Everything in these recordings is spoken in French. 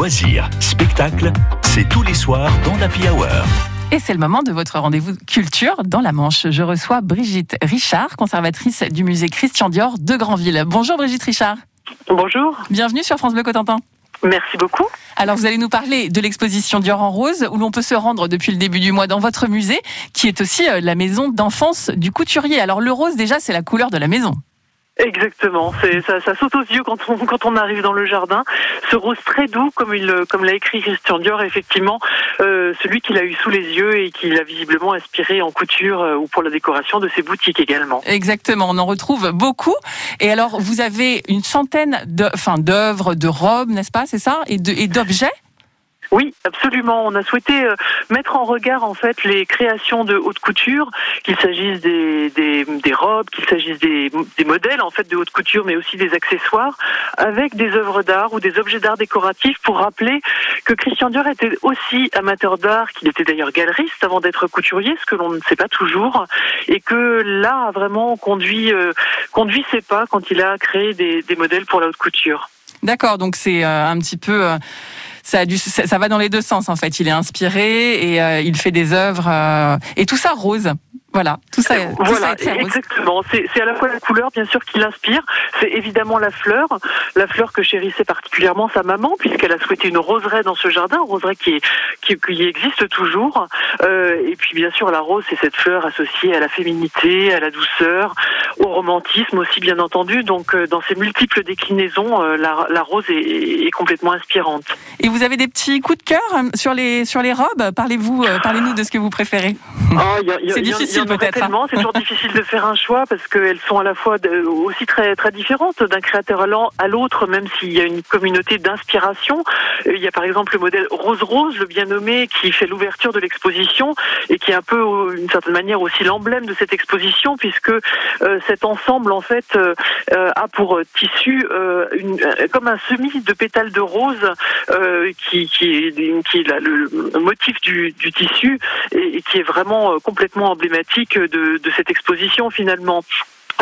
loisirs, spectacles, c'est tous les soirs dans l'Happy Hour. Et c'est le moment de votre rendez-vous culture dans la Manche. Je reçois Brigitte Richard, conservatrice du musée Christian Dior de Granville. Bonjour Brigitte Richard. Bonjour. Bienvenue sur France Bleu Cotentin. Merci beaucoup. Alors vous allez nous parler de l'exposition Dior en rose où l'on peut se rendre depuis le début du mois dans votre musée qui est aussi euh, la maison d'enfance du couturier. Alors le rose déjà c'est la couleur de la maison. Exactement, ça, ça, saute aux yeux quand on quand on arrive dans le jardin. Ce rose très doux, comme il comme l'a écrit Christian Dior, effectivement, euh, celui qu'il a eu sous les yeux et qu'il a visiblement inspiré en couture euh, ou pour la décoration de ses boutiques également. Exactement, on en retrouve beaucoup. Et alors, vous avez une centaine de, enfin, d'œuvres, de robes, n'est-ce pas, c'est ça, et d'objets? Oui, absolument. On a souhaité euh, mettre en regard en fait les créations de haute couture, qu'il s'agisse des, des, des, robes, qu'il s'agisse des, des, modèles en fait de haute couture, mais aussi des accessoires, avec des œuvres d'art ou des objets d'art décoratifs pour rappeler que Christian Dior était aussi amateur d'art, qu'il était d'ailleurs galeriste avant d'être couturier, ce que l'on ne sait pas toujours, et que là a vraiment conduit euh, conduit ses pas quand il a créé des, des modèles pour la haute couture. D'accord, donc c'est euh, un petit peu euh, ça, a ça, va dans les deux sens en fait. Il est inspiré et euh, il fait des œuvres euh, et tout ça rose. Voilà, tout ça. Tout voilà, ça est exactement. C'est à la fois la couleur, bien sûr, qui l'inspire. C'est évidemment la fleur, la fleur que chérissait particulièrement sa maman, puisqu'elle a souhaité une roseraie dans ce jardin, une roseraie qui, est, qui, qui existe toujours. Euh, et puis, bien sûr, la rose, c'est cette fleur associée à la féminité, à la douceur, au romantisme aussi, bien entendu. Donc, euh, dans ses multiples déclinaisons, euh, la, la, rose est, est, complètement inspirante. Et vous avez des petits coups de cœur sur les sur les robes? Parlez-vous, euh, parlez-nous de ce que vous préférez. Oh, y a, y a, c'est difficile peut-être. Hein. C'est toujours difficile de faire un choix parce qu'elles sont à la fois de, aussi très très différentes d'un créateur à l'autre, même s'il y a une communauté d'inspiration. Il y a par exemple le modèle Rose Rose, le bien nommé, qui fait l'ouverture de l'exposition et qui est un peu, d'une certaine manière, aussi l'emblème de cette exposition puisque euh, cet ensemble en fait euh, a pour tissu euh, une, comme un semis de pétales de rose qui, qui, est, qui est là, le motif du, du tissu et, et qui est vraiment complètement emblématique de, cette exposition finalement.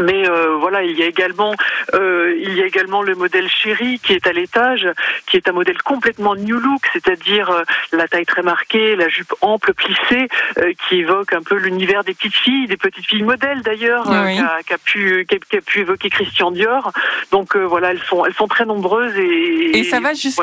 Mais euh, voilà, il y a également euh, il y a également le modèle chéri qui est à l'étage, qui est un modèle complètement new look, c'est-à-dire euh, la taille très marquée, la jupe ample plissée, euh, qui évoque un peu l'univers des petites filles, des petites filles modèles d'ailleurs, oui. qu'a qu pu qu a pu évoquer Christian Dior. Donc voilà, elles sont elles sont très nombreuses et et ça va jusqu'aux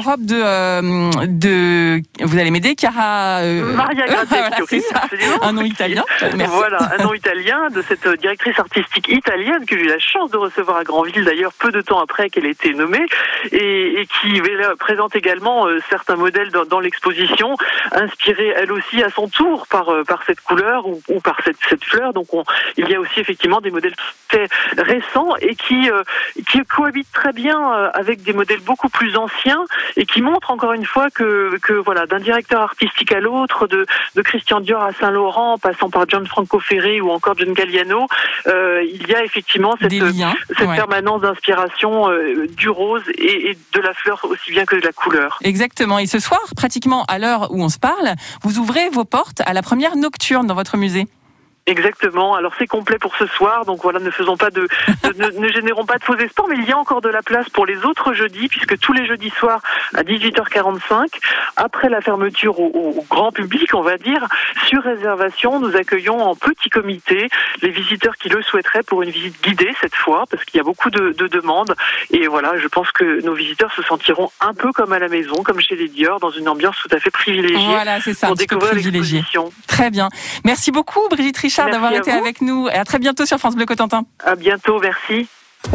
voilà, robes de de vous allez m'aider, Cara Maria Gratecchio, voilà, un nom italien. Merci. Voilà, un nom italien de cette directrice artistique italienne que j'ai eu la chance de recevoir à Granville d'ailleurs peu de temps après qu'elle ait été nommée et, qui présente également euh, certains modèles dans, l'exposition inspirés elle aussi à son tour par euh, cette couleur ou, par cette, fleur. Donc on, il y a aussi effectivement des modèles très récents et qui euh, qui cohabitent très bien euh, avec des modèles beaucoup plus anciens et qui montrent encore une fois que que voilà d'un directeur artistique à l'autre de de Christian Dior à Saint Laurent passant par Gianfranco Ferré ou encore John Galliano euh, il y a effectivement cette, cette ouais. permanence d'inspiration euh, du rose et, et, de la fleur aussi bien que de la couleur. Exactement. Et ce soir, pratiquement à l'heure où on se parle, vous ouvrez vos portes à la première nocturne dans votre musée. Exactement. Alors c'est complet pour ce soir, donc voilà, ne faisons pas de, ne, générons pas de faux espoirs, mais il y a encore de la place pour les autres jeudis, puisque tous les jeudis soirs à 18h45, après la fermeture au, grand public, on va dire, sur réservation, nous accueillons en petit comité les visiteurs qui le souhaiteraient pour une visite guidée cette fois, parce qu'il y a beaucoup de, de, demandes. Et voilà, je pense que nos visiteurs se sentiront un peu comme à la maison, comme chez les Dior, dans une ambiance tout à fait privilégiée voilà, c'est ça, pour découvrir l'exposition. Très bien. Merci beaucoup, Brigitte Richard d'avoir été vous. avec nous et à très bientôt sur France Bleu Cotentin. À bientôt, merci.